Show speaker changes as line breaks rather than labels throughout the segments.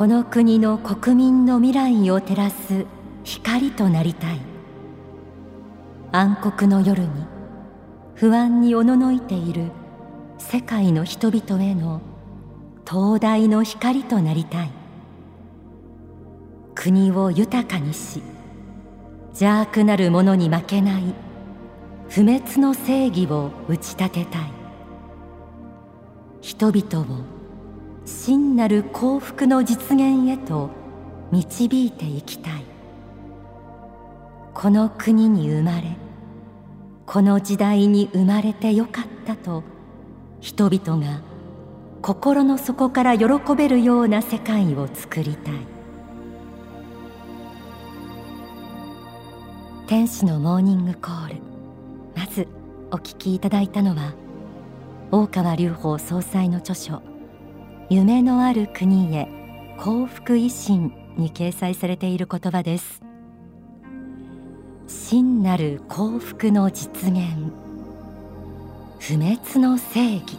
この国の国民の未来を照らす光となりたい。暗黒の夜に不安におののいている世界の人々への灯台の光となりたい。国を豊かにし邪悪なる者に負けない不滅の正義を打ち立てたい。人々を真なる幸福の実現へと導いていきたい。この国に生まれこの時代に生まれてよかったと人々が心の底から喜べるような世界を作りたい。天使のモーニングコール。まずお聞きいただいたのは大川隆法総裁の著書夢のある国へ幸福維新に掲載されている言葉です。真なる幸福の実現。不滅の正義。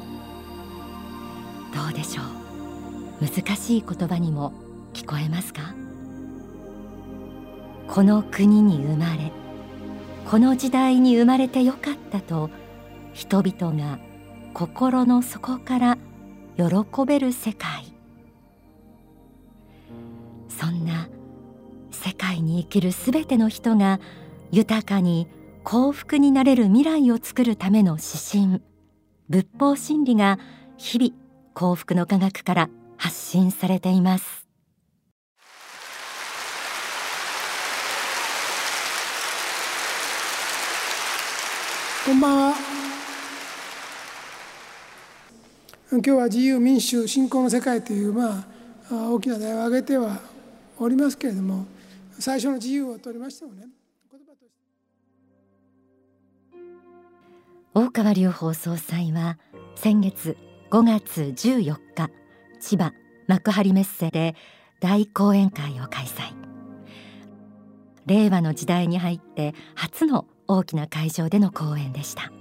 どうでしょう？難しい言葉にも聞こえますか？この国に生まれこの時代に生まれてよかったと人々が心の底から喜べる世界。そんな世界に生きるすべての人が豊かに幸福になれる未来を作るための指針。仏法真理が日々幸福の科学から発信されています。
こんばんは。今日は自由民主信仰の世界というまあ大きな題を挙げてはおりますけれども最初の自由を取りましてもね
大川隆法総裁は先月5月14日千葉幕張メッセで大講演会を開催。令和の時代に入って初の大きな会場での講演でした。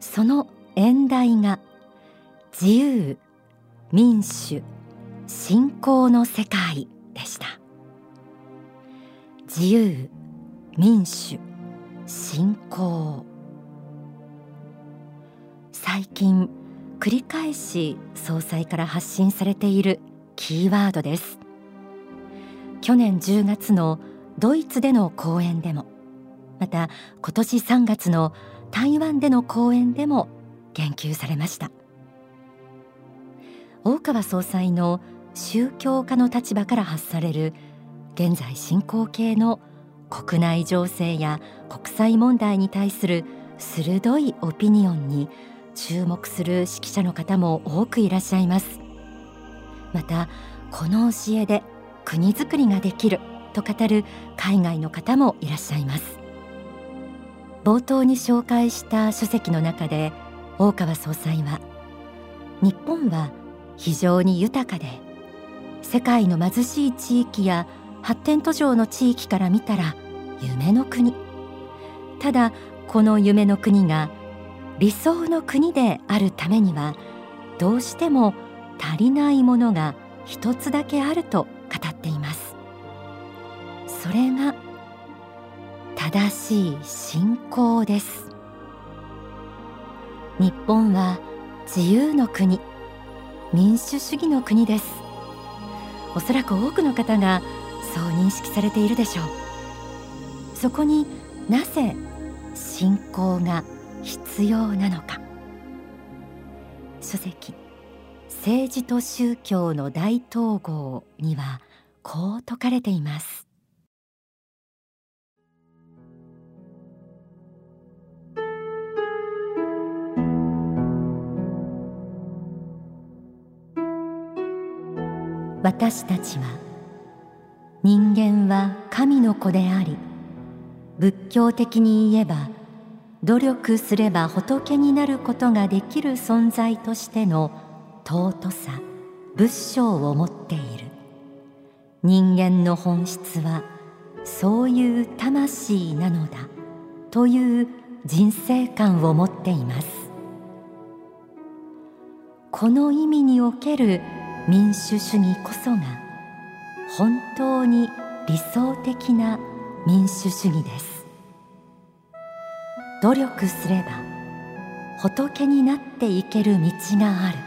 その演題が自由民主信仰の世界でした。自由民主信仰。最近繰り返し総裁から発信されているキーワードです。去年10月のドイツでの講演でもまた今年3月の台湾での講演でも言及されました。大川総裁の宗教家の立場から発される現在進行形の国内情勢や国際問題に対する鋭いオピニオンに注目する指揮者の方も多くいらっしゃいます。またこの教えで国づくりができると語る海外の方もいらっしゃいます。冒頭に紹介した書籍の中で大川総裁は日本は非常に豊かで世界の貧しい地域や発展途上の地域から見たら夢の国。ただこの夢の国が理想の国であるためにはどうしても足りないものが一つだけあると語っています。それが正しい信仰です。日本は自由の国。民主主義の国です。おそらく多くの方がそう認識されているでしょう。そこになぜ信仰が必要なのか。書籍政治と宗教の大統合にはこう説かれています。私たちは人間は神の子であり仏教的に言えば努力すれば仏になることができる存在としての尊さ仏性を持っている。人間の本質はそういう魂なのだという人生観を持っています。この意味における民主主義こそが本当に理想的な民主主義です。努力すれば仏になっていける道がある。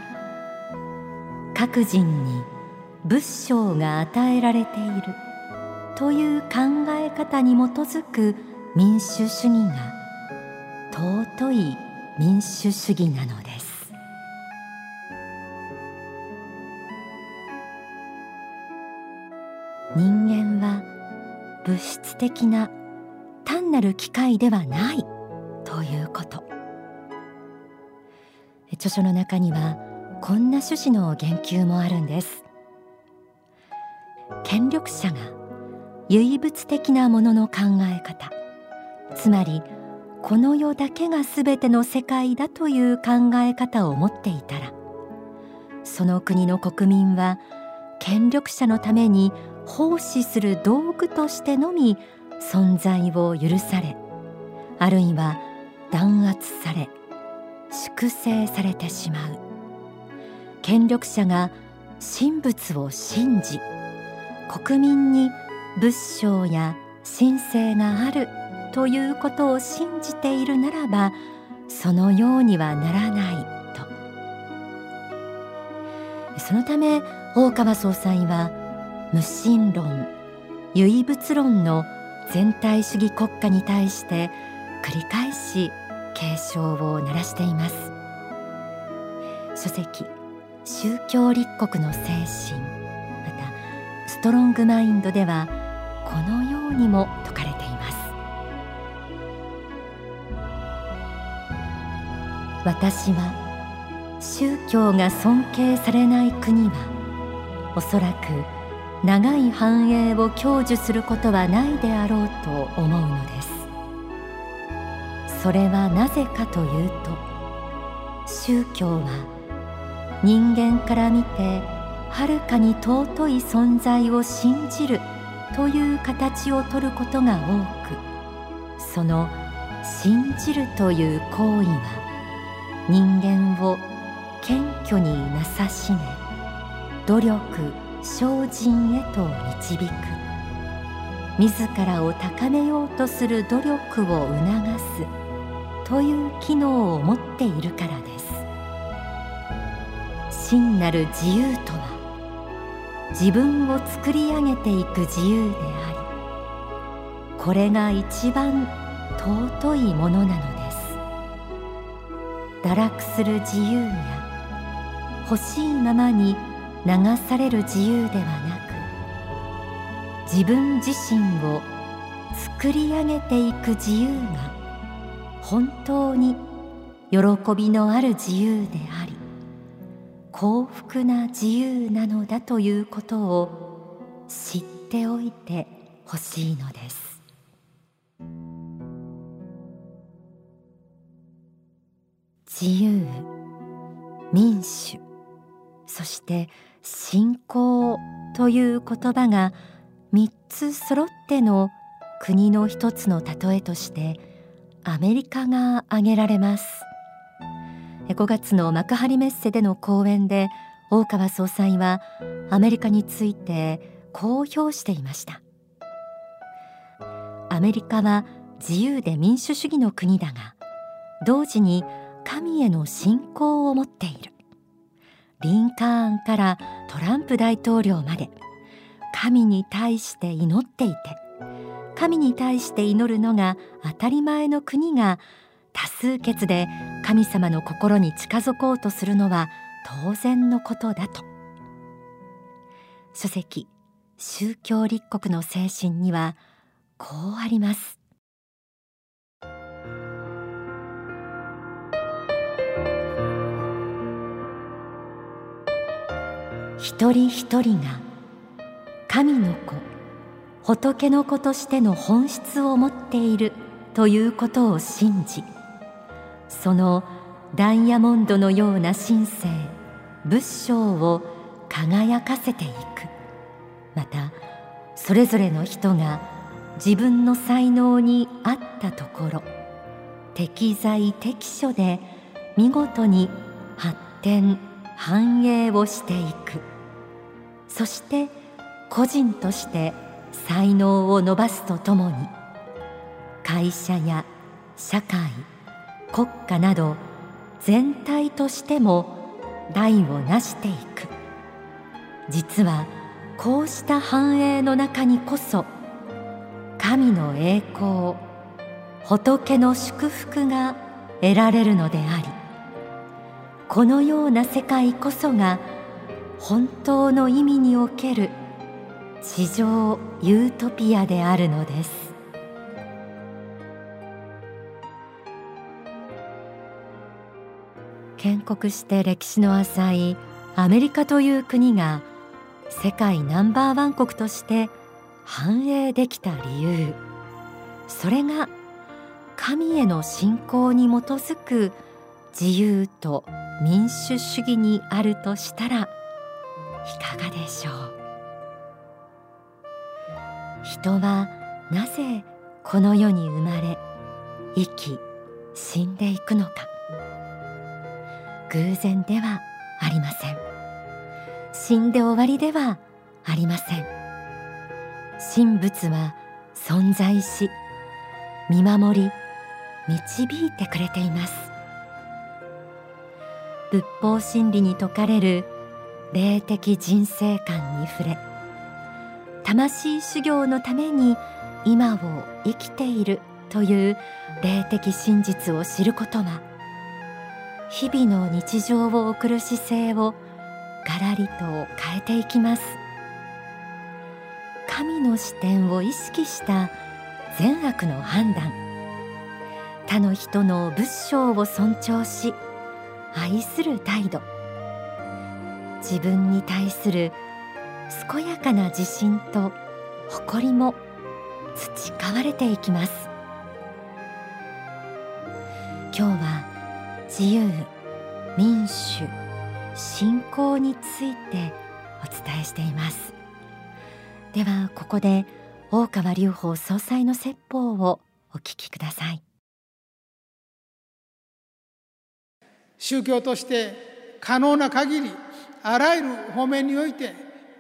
各人に仏性が与えられている。という考え方に基づく民主主義が尊い民主主義なのです。質的な単なる機械ではないということ。著書の中にはこんな趣旨の言及もあるんです。権力者が唯物的なものの考え方つまりこの世だけが全ての世界だという考え方を持っていたらその国の国民は権力者のために奉仕する道具としてのみ存在を許されあるいは弾圧され粛清されてしまう。権力者が神仏を信じ国民に仏性や神聖があるということを信じているならばそのようにはならないと。そのため大川総裁は無神論唯物論の全体主義国家に対して繰り返し警鐘を鳴らしています。書籍宗教立国の精神またストロングマインドではこのようにも説かれています。私は宗教が尊敬されない国はおそらく長い繁栄を享受することはないであろうと思うのです。それはなぜかというと宗教は人間から見てはるかに尊い存在を信じるという形をとることが多くその信じるという行為は人間を謙虚になさしめ努力精進へと導く。自らを高めようとする努力を促すという機能を持っているからです。真なる自由とは自分を作り上げていく自由でありこれが一番尊いものなのです。堕落する自由や欲しいままに流される自由ではなく自分自身を作り上げていく自由が本当に喜びのある自由であり幸福な自由なのだということを知っておいてほしいのです。自由民主そして信仰という言葉が3つ揃っての国の一つの例えとしてアメリカが挙げられます。5月の幕張メッセでの講演で大川総裁はアメリカについてこう評していました。アメリカは自由で民主主義の国だが同時に神への信仰を持っている。リンカーンからトランプ大統領まで。神に対して祈っていて。神に対して祈るのが当たり前の国が多数決で神様の心に近づこうとするのは当然のことだと。書籍宗教立国の精神にはこうあります。一人一人が神の子仏の子としての本質を持っているということを信じそのダイヤモンドのような神聖仏性を輝かせていく。またそれぞれの人が自分の才能に合ったところ適材適所で見事に発展繁栄をしていく。そして個人として才能を伸ばすとともに会社や社会国家など全体としても代を成していく。実はこうした繁栄の中にこそ神の栄光仏の祝福が得られるのでありこのような世界こそが本当の意味における地上ユートピアであるのです。建国して歴史の浅いアメリカという国が世界ナンバーワン国として繁栄できた理由。それが神への信仰に基づく自由と民主主義にあるとしたらいかがでしょう？人はなぜこの世に生まれ生き死んでいくのか。偶然ではありません。死んで終わりではありません。神仏は存在し見守り導いてくれています。仏法真理に説かれる霊的人生観に触れ魂修行のために今を生きているという霊的真実を知ることは日々の日常を送る姿勢をガラリと変えていきます。神の視点を意識した善悪の判断他の人の仏性を尊重し愛する態度自分に対する健やかな自信と誇りも培われていきます。今日は自由民主信仰についてお伝えしています。ではここで大川隆法総裁の説法をお聞きください。
宗教として可能な限りあらゆる方面において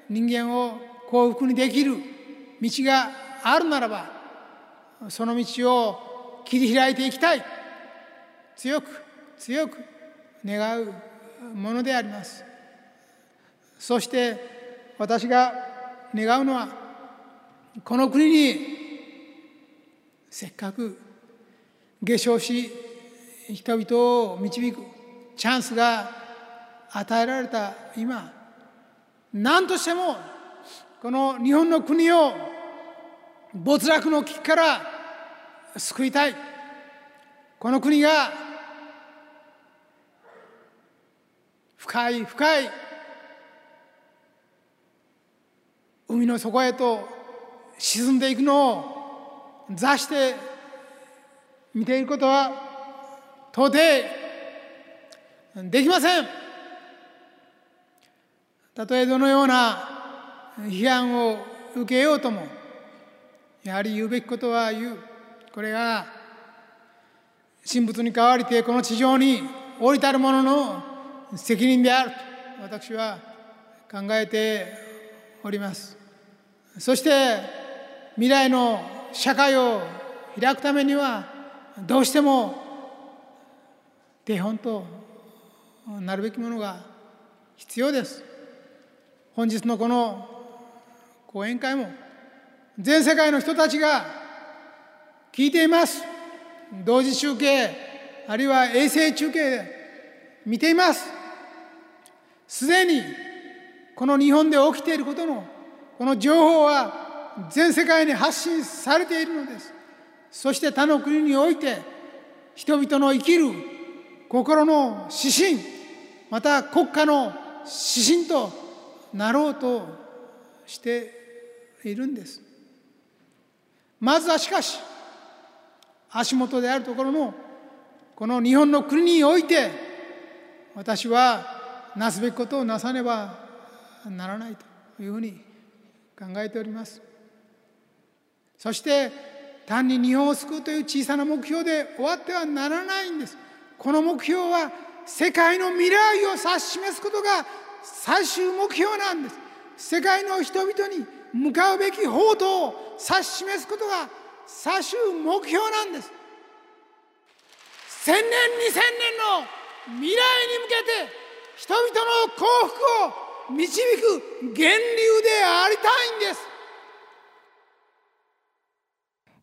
人間を幸福にできる道があるならばその道を切り開いていきたい。強く強く願うものであります。そして私が願うのはこの国にせっかく下昇し人々を導くチャンスが与えられた今何としてもこの日本の国を没落の危機から救いたい。この国が深い深い海の底へと沈んでいくのを座して見ていることは到底できません。たとえどのような批判を受けようともやはり言うべきことは言う。これが神仏に代わりてこの地上に降りたる者の責任であると私は考えております。そして未来の社会を開くためにはどうしても手本となるべきものが必要です。本日のこの講演会も全世界の人たちが聞いています。同時中継あるいは衛星中継で見ています。すでにこの日本で起きていることのこの情報は全世界に発信されているのです。そして他の国において人々の生きる心の指針また国家の指針となろうとしているんです。まずはしかし足元であるところのこの日本の国において私はなすべきことをなさねばならないというふうに考えております。そして単に日本を救うという小さな目標で終わってはならないんです。この目標は世界の未来を指し示すことが最終目標なんです。世界の人々に向かうべき方途を指し示すことが最終目標なんです。千年二千年の未来に向けて人々の幸福を導く源流でありたいんです。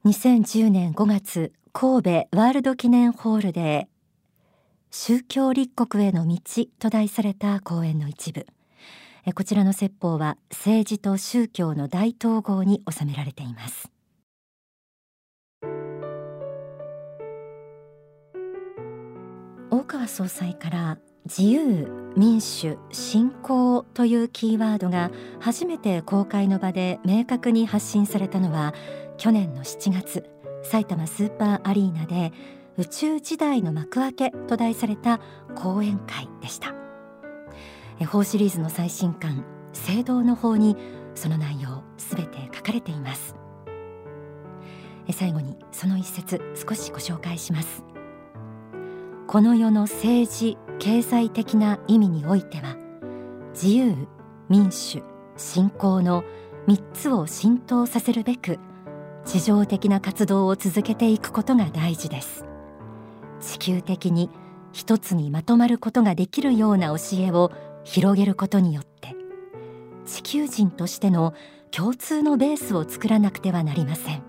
2010年5月神戸ワールド記念ホールで宗教立国への道と題された講演の一部。こちらの説法は政治と宗教の大統合に収められています。大川総裁から自由民主信仰というキーワードが初めて公開の場で明確に発信されたのは去年の7月埼玉スーパーアリーナで宇宙時代の幕開けと題された講演会でした。法シリーズの最新刊聖堂の法にその内容すべて書かれています。最後にその一節少しご紹介します。この世の政治経済的な意味においては自由民主信仰の3つを浸透させるべく地上的な活動を続けていくことが大事です。地球的に一つにまとまることができるような教えを広げることによって地球人としての共通のベースを作らなくてはなりません。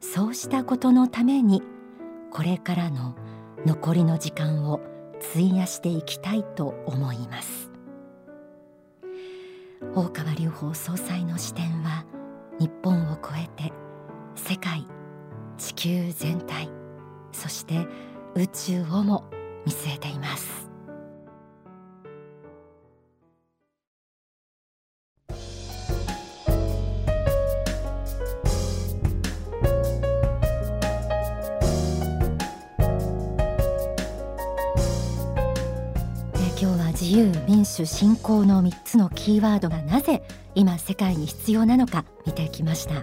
そうしたことのためにこれからの残りの時間を費やしていきたいと思います。大川隆法総裁の視点は日本を超えて世界地球全体そして宇宙をも見据えています。今日は自由民主信仰の3つのキーワードがなぜ今世界に必要なのか見てきました。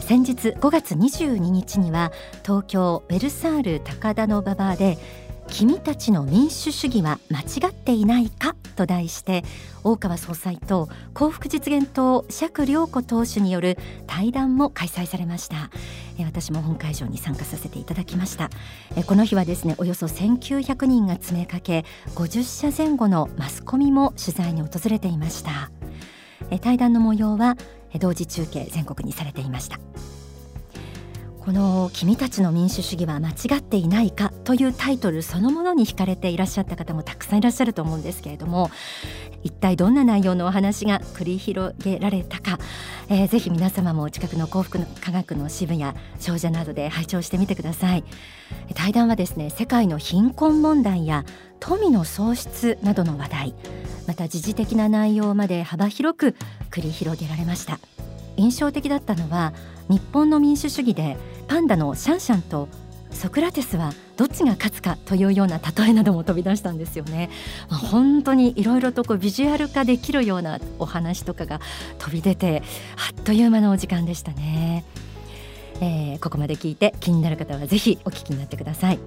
先日5月22日には東京ベルサール高田の馬場で君たちの民主主義は間違っていないかと題して大川総裁と幸福実現党釈良子党首による対談も開催されました。私も本会場に参加させていただきました。この日はですねおよそ1900人が詰めかけ50社前後のマスコミも取材に訪れていました。対談の模様は同時中継全国にされていました。この「君たちの民主主義は間違っていないか」というタイトルそのものに惹かれていらっしゃった方もたくさんいらっしゃると思うんですけれども一体どんな内容のお話が繰り広げられたか、えー、ぜひ皆様も近くの幸福の科学の支部や少女などで拝聴してみてください。対談はですね世界の貧困問題や富の喪失などの話題また時事的な内容まで幅広く繰り広げられました。印象的だったのは日本の民主主義でパンダのシャンシャンとソクラテスはどっちが勝つかというような例えなども飛び出したんですよね。まあ、本当にいろいろとこうビジュアル化できるようなお話とかが飛び出てあっという間のお時間でしたね。えー、ここまで聞いて気になる方はぜひお聞きになってください。